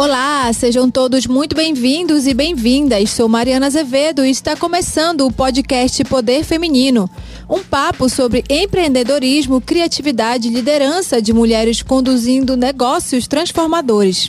Olá, sejam todos muito bem-vindos e bem-vindas. Sou Mariana Azevedo e está começando o podcast Poder Feminino. Um papo sobre empreendedorismo, criatividade e liderança de mulheres conduzindo negócios transformadores.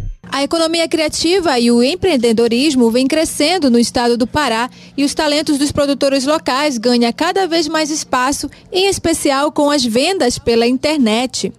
A economia criativa e o empreendedorismo vem crescendo no estado do Pará e os talentos dos produtores locais ganham cada vez mais espaço, em especial com as vendas pela internet.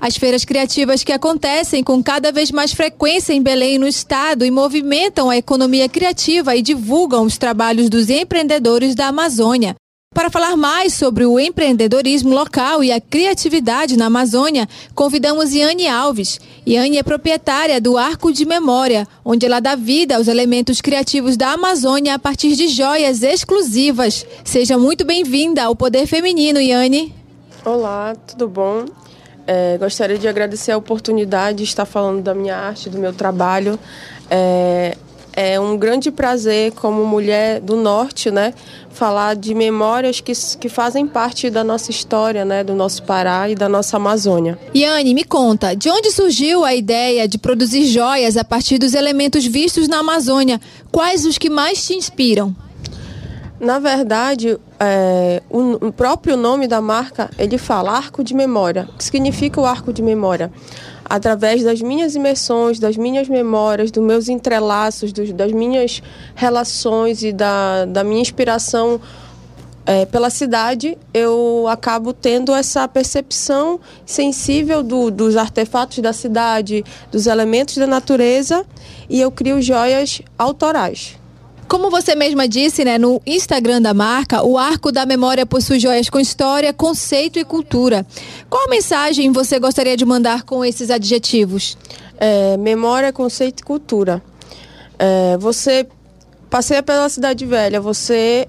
As feiras criativas que acontecem com cada vez mais frequência em Belém no estado e movimentam a economia criativa e divulgam os trabalhos dos empreendedores da Amazônia. Para falar mais sobre o empreendedorismo local e a criatividade na Amazônia, convidamos Iane Alves. Iane é proprietária do Arco de Memória, onde ela dá vida aos elementos criativos da Amazônia a partir de joias exclusivas. Seja muito bem-vinda ao Poder Feminino, Iane. Olá, tudo bom? É, gostaria de agradecer a oportunidade de estar falando da minha arte, do meu trabalho. É, é um grande prazer, como mulher do Norte, né, falar de memórias que, que fazem parte da nossa história, né, do nosso Pará e da nossa Amazônia. Yane, me conta, de onde surgiu a ideia de produzir joias a partir dos elementos vistos na Amazônia? Quais os que mais te inspiram? Na verdade, é, o, o próprio nome da marca, ele fala arco de memória. O que significa o arco de memória? Através das minhas imersões, das minhas memórias, dos meus entrelaços, dos, das minhas relações e da, da minha inspiração é, pela cidade, eu acabo tendo essa percepção sensível do, dos artefatos da cidade, dos elementos da natureza, e eu crio joias autorais. Como você mesma disse, né, no Instagram da marca, o Arco da Memória possui joias com história, conceito e cultura. Qual mensagem você gostaria de mandar com esses adjetivos? É, memória, conceito e cultura. É, você passeia pela cidade velha, você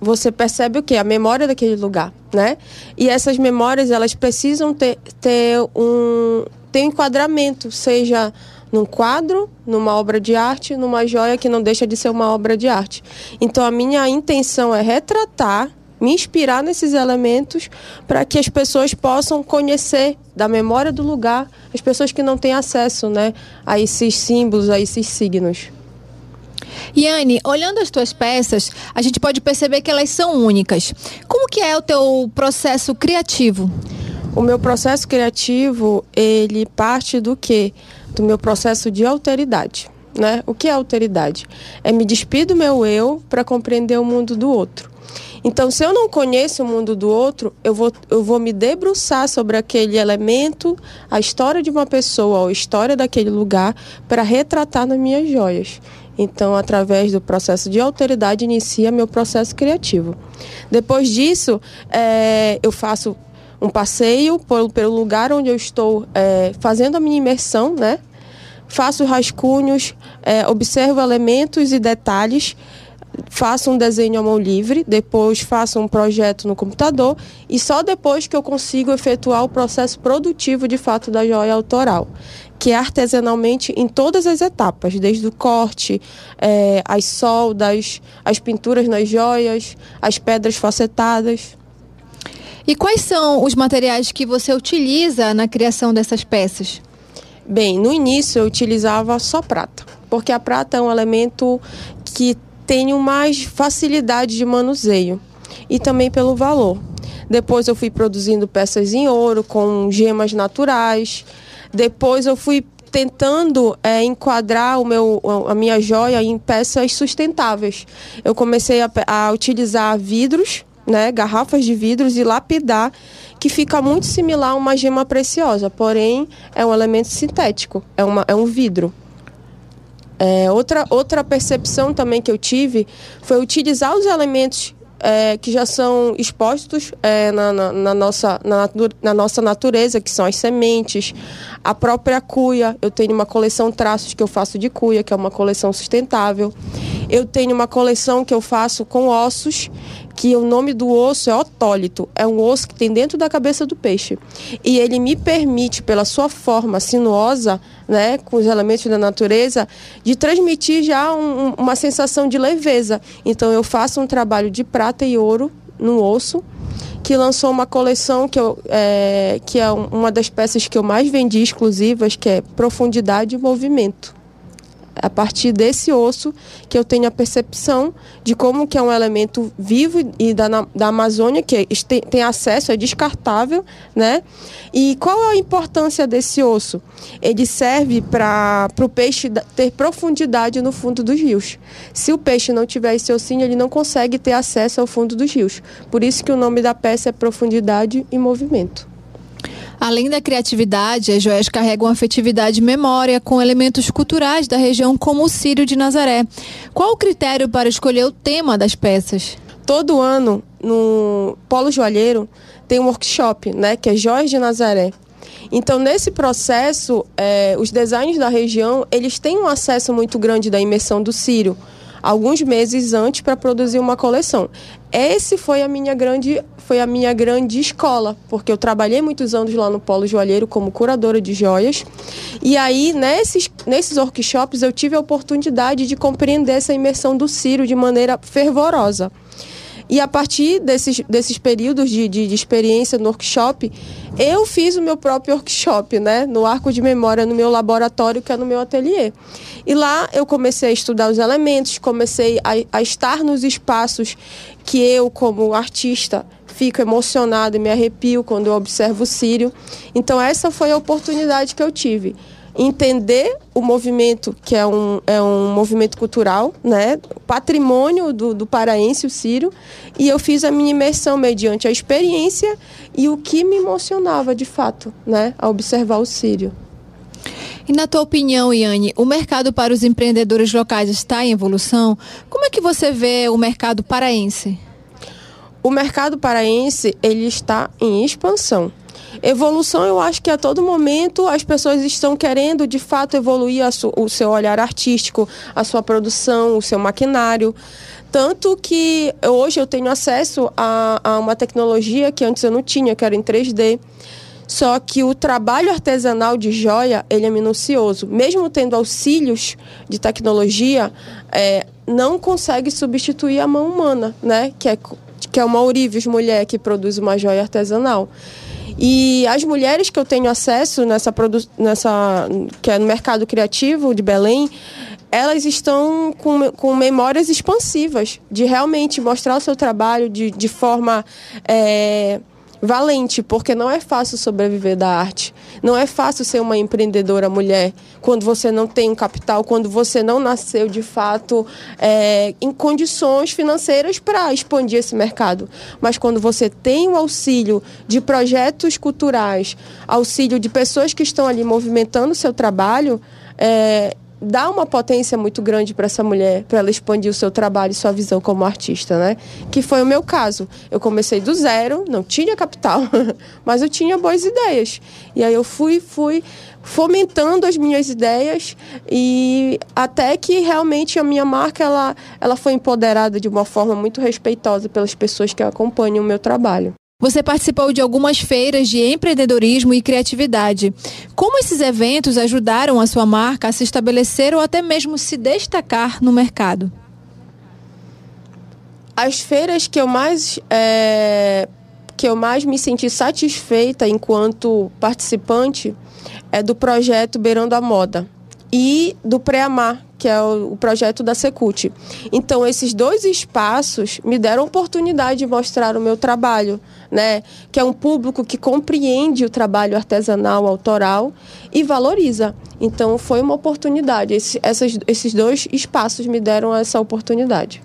você percebe o que? A memória daquele lugar, né? E essas memórias, elas precisam ter, ter um, ter um enquadramento, seja num quadro, numa obra de arte, numa joia que não deixa de ser uma obra de arte. Então a minha intenção é retratar, me inspirar nesses elementos para que as pessoas possam conhecer da memória do lugar, as pessoas que não têm acesso, né, a esses símbolos, a esses signos. Yane, olhando as tuas peças, a gente pode perceber que elas são únicas. Como que é o teu processo criativo? O meu processo criativo, ele parte do que? Do meu processo de alteridade. Né? O que é alteridade? É me despir do meu eu para compreender o mundo do outro. Então, se eu não conheço o mundo do outro, eu vou, eu vou me debruçar sobre aquele elemento, a história de uma pessoa ou a história daquele lugar, para retratar nas minhas joias. Então, através do processo de alteridade, inicia meu processo criativo. Depois disso, é, eu faço um passeio pelo, pelo lugar onde eu estou é, fazendo a minha imersão, né? Faço rascunhos, é, observo elementos e detalhes, faço um desenho à mão livre, depois faço um projeto no computador e só depois que eu consigo efetuar o processo produtivo de fato da joia autoral, que é artesanalmente em todas as etapas, desde o corte, é, as soldas, as pinturas nas joias, as pedras facetadas. E quais são os materiais que você utiliza na criação dessas peças? Bem, no início eu utilizava só prata, porque a prata é um elemento que tem mais facilidade de manuseio e também pelo valor. Depois eu fui produzindo peças em ouro com gemas naturais. Depois eu fui tentando é, enquadrar o meu, a minha joia em peças sustentáveis. Eu comecei a, a utilizar vidros né, garrafas de vidros e lapidar, que fica muito similar a uma gema preciosa, porém é um elemento sintético, é, uma, é um vidro. É, outra, outra percepção também que eu tive foi utilizar os elementos é, que já são expostos é, na, na, na, nossa, na, na, nossa natureza, que são as sementes, a própria cuia. Eu tenho uma coleção traços que eu faço de cuia, que é uma coleção sustentável. Eu tenho uma coleção que eu faço com ossos, que o nome do osso é otólito. É um osso que tem dentro da cabeça do peixe. E ele me permite, pela sua forma sinuosa, né, com os elementos da natureza, de transmitir já um, uma sensação de leveza. Então eu faço um trabalho de prata e ouro no osso, que lançou uma coleção que, eu, é, que é uma das peças que eu mais vendi exclusivas, que é Profundidade e Movimento a partir desse osso que eu tenho a percepção de como que é um elemento vivo e da, da Amazônia que tem, tem acesso, é descartável, né? E qual é a importância desse osso? Ele serve para o peixe ter profundidade no fundo dos rios. Se o peixe não tiver esse ossinho, ele não consegue ter acesso ao fundo dos rios. Por isso que o nome da peça é Profundidade e Movimento. Além da criatividade, as joias carregam afetividade e memória com elementos culturais da região, como o Círio de Nazaré. Qual o critério para escolher o tema das peças? Todo ano, no Polo Joalheiro, tem um workshop, né, que é Joias de Nazaré. Então, nesse processo, é, os designers da região, eles têm um acesso muito grande da imersão do Círio alguns meses antes para produzir uma coleção. Esse foi a minha grande foi a minha grande escola, porque eu trabalhei muitos anos lá no Polo Joalheiro como curadora de joias. E aí, nesses, nesses workshops, eu tive a oportunidade de compreender essa imersão do Ciro de maneira fervorosa. E a partir desses, desses períodos de, de, de, experiência no workshop, eu fiz o meu próprio workshop, né? No arco de memória, no meu laboratório, que é no meu ateliê. E lá eu comecei a estudar os elementos, comecei a, a estar nos espaços que eu, como artista, fico emocionado e me arrepio quando eu observo o Sírio. Então, essa foi a oportunidade que eu tive entender o movimento, que é um, é um movimento cultural, né? patrimônio do, do paraense, o Círio, e eu fiz a minha imersão mediante a experiência e o que me emocionava de fato, né? a observar o Círio. E na tua opinião, Iane, o mercado para os empreendedores locais está em evolução? Como é que você vê o mercado paraense? O mercado paraense ele está em expansão. Evolução, eu acho que a todo momento as pessoas estão querendo de fato evoluir o seu olhar artístico, a sua produção, o seu maquinário. Tanto que hoje eu tenho acesso a, a uma tecnologia que antes eu não tinha, que era em 3D. Só que o trabalho artesanal de joia, ele é minucioso. Mesmo tendo auxílios de tecnologia, é, não consegue substituir a mão humana, né? Que é, que é uma Ourives mulher que produz uma joia artesanal. E as mulheres que eu tenho acesso nessa, nessa que é no mercado criativo de Belém, elas estão com, com memórias expansivas de realmente mostrar o seu trabalho de, de forma é, valente, porque não é fácil sobreviver da arte. Não é fácil ser uma empreendedora mulher quando você não tem um capital, quando você não nasceu de fato é, em condições financeiras para expandir esse mercado. Mas quando você tem o auxílio de projetos culturais, auxílio de pessoas que estão ali movimentando o seu trabalho, é, dá uma potência muito grande para essa mulher, para ela expandir o seu trabalho e sua visão como artista, né? Que foi o meu caso. Eu comecei do zero, não tinha capital, mas eu tinha boas ideias. E aí eu fui, fui fomentando as minhas ideias e até que realmente a minha marca ela, ela foi empoderada de uma forma muito respeitosa pelas pessoas que acompanham o meu trabalho. Você participou de algumas feiras de empreendedorismo e criatividade. Como esses eventos ajudaram a sua marca a se estabelecer ou até mesmo se destacar no mercado? As feiras que eu mais é, que eu mais me senti satisfeita enquanto participante é do projeto Beirando a Moda e do Pré-Amar, que é o, projeto da Secult. Então, esses dois espaços me deram a oportunidade de mostrar o meu trabalho, né? Que é um público que compreende o trabalho artesanal, autoral e valoriza. Então, foi uma oportunidade. Esse, essas, esses dois espaços me deram essa oportunidade.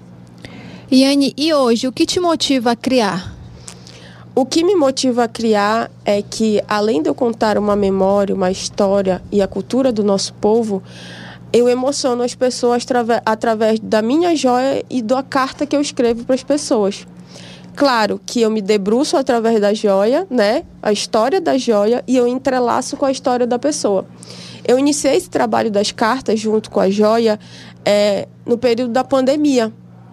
Iane, e hoje, o que te motiva a criar? O que me motiva a criar é que, além de eu contar uma memória, uma história e a cultura do nosso povo, eu emociono as pessoas através da minha joia e da carta que eu escrevo para as pessoas. Claro que eu me debruço através da joia, né? A história da joia e eu entrelaço com a história da pessoa. Eu iniciei esse trabalho das cartas junto com a joia é, no período da pandemia,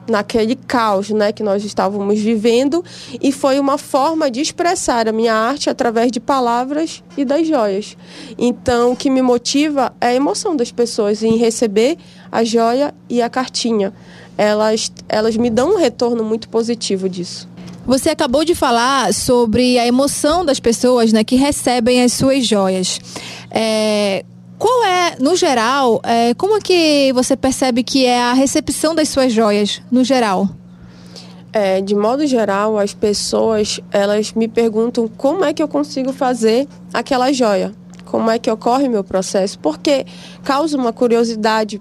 naquele caos né, que nós estávamos vivendo e foi uma forma de expressar a minha arte através de palavras e das joias. Então, o que me motiva é a emoção das pessoas em receber a joia e a cartinha. Elas, elas me dão um retorno muito positivo disso. Você acabou de falar sobre a emoção das pessoas né, que recebem as suas joias. É, qual é, no geral, é, como é que você percebe que é a recepção das suas joias, no geral? É, de modo geral, as pessoas elas me perguntam como é que eu consigo fazer aquela joia, como é que ocorre meu processo, porque causa uma curiosidade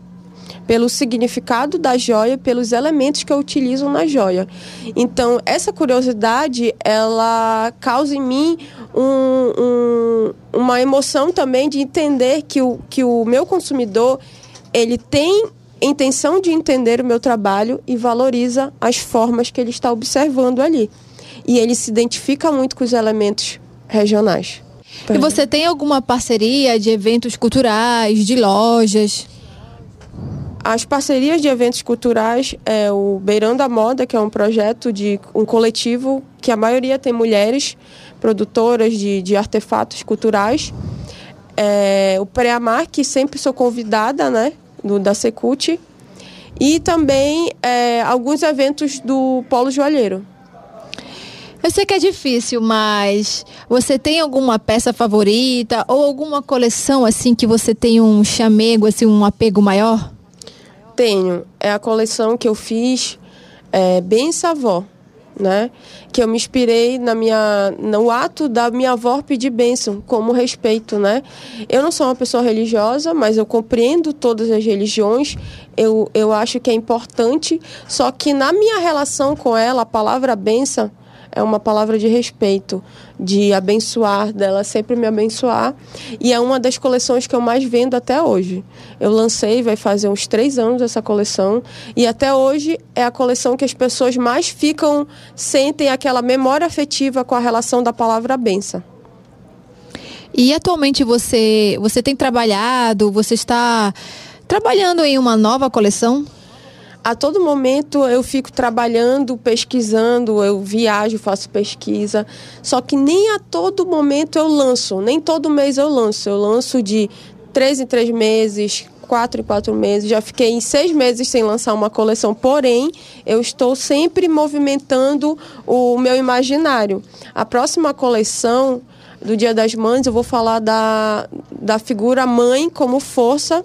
pelo significado da joia, pelos elementos que eu utilizo na joia. Então, essa curiosidade, ela causa em mim um, um, uma emoção também de entender que o, que o meu consumidor, ele tem intenção de entender o meu trabalho e valoriza as formas que ele está observando ali. E ele se identifica muito com os elementos regionais. E você tem alguma parceria de eventos culturais, de lojas? As parcerias de eventos culturais é o Beirando a Moda, que é um projeto de um coletivo que a maioria tem mulheres produtoras de, de artefatos culturais. É, o Preamar, que sempre sou convidada, né, do, da Secult. E também é, alguns eventos do Polo Joalheiro. Eu sei que é difícil, mas você tem alguma peça favorita ou alguma coleção assim que você tem um chamego, assim, um apego maior? Tenho. É a coleção que eu fiz é, bem Savó, né? Que eu me inspirei na minha, no ato da minha avó pedir bênção, como respeito, né? Eu não sou uma pessoa religiosa, mas eu compreendo todas as religiões. Eu, eu acho que é importante, só que na minha relação com ela, a palavra bênção é uma palavra de respeito, de abençoar, dela sempre me abençoar. E é uma das coleções que eu mais vendo até hoje. Eu lancei, vai fazer uns três anos essa coleção, e até hoje é a coleção que as pessoas mais ficam, sentem aquela memória afetiva com a relação da palavra benção. E atualmente você, você tem trabalhado, você está trabalhando em uma nova coleção? A todo momento eu fico trabalhando, pesquisando, eu viajo, faço pesquisa. Só que nem a todo momento eu lanço, nem todo mês eu lanço. Eu lanço de três em três meses, quatro em quatro meses. Já fiquei em seis meses sem lançar uma coleção, porém, eu estou sempre movimentando o meu imaginário. A próxima coleção do Dia das Mães, eu vou falar da, da figura mãe como força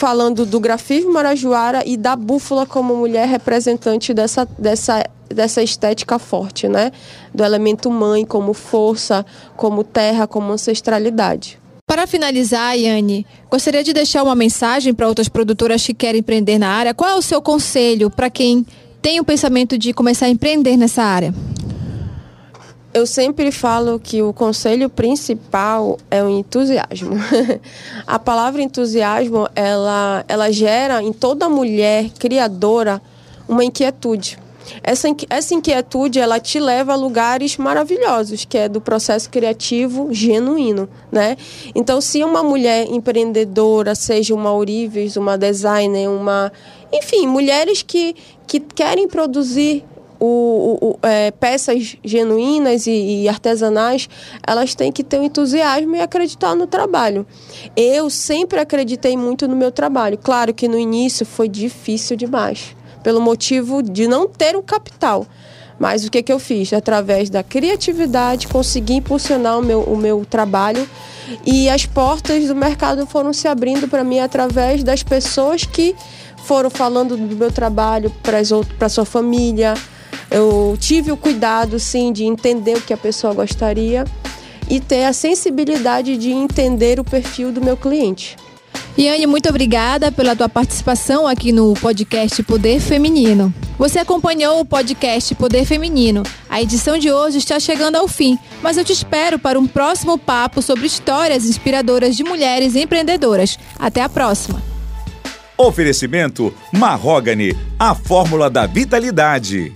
falando do grafismo marajoara e da búfala como mulher representante dessa, dessa, dessa estética forte, né? Do elemento mãe como força, como terra, como ancestralidade. Para finalizar, Yane, gostaria de deixar uma mensagem para outras produtoras que querem empreender na área. Qual é o seu conselho para quem tem o pensamento de começar a empreender nessa área? Eu sempre falo que o conselho principal é o entusiasmo. a palavra entusiasmo, ela, ela gera em toda mulher criadora uma inquietude. Essa, essa inquietude, ela te leva a lugares maravilhosos, que é do processo criativo genuíno, né? Então, se uma mulher empreendedora, seja uma Ourives, uma designer, uma... Enfim, mulheres que, que querem produzir o, o, é, peças genuínas e, e, artesanais, elas têm que ter um entusiasmo e acreditar no trabalho. Eu sempre acreditei muito no meu trabalho. Claro que no início foi difícil demais, pelo motivo de não ter o capital. Mas o que, que eu fiz? Através da criatividade, consegui impulsionar o meu, o meu trabalho e as portas do mercado foram se abrindo para mim através das pessoas que foram falando do meu trabalho para sua família, eu tive o cuidado, sim, de entender o que a pessoa gostaria e ter a sensibilidade de entender o perfil do meu cliente. Iane, muito obrigada pela tua participação aqui no podcast Poder Feminino. Você acompanhou o podcast Poder Feminino. A edição de hoje está chegando ao fim, mas eu te espero para um próximo papo sobre histórias inspiradoras de mulheres empreendedoras. Até a próxima. Oferecimento Marrogane, a fórmula da vitalidade.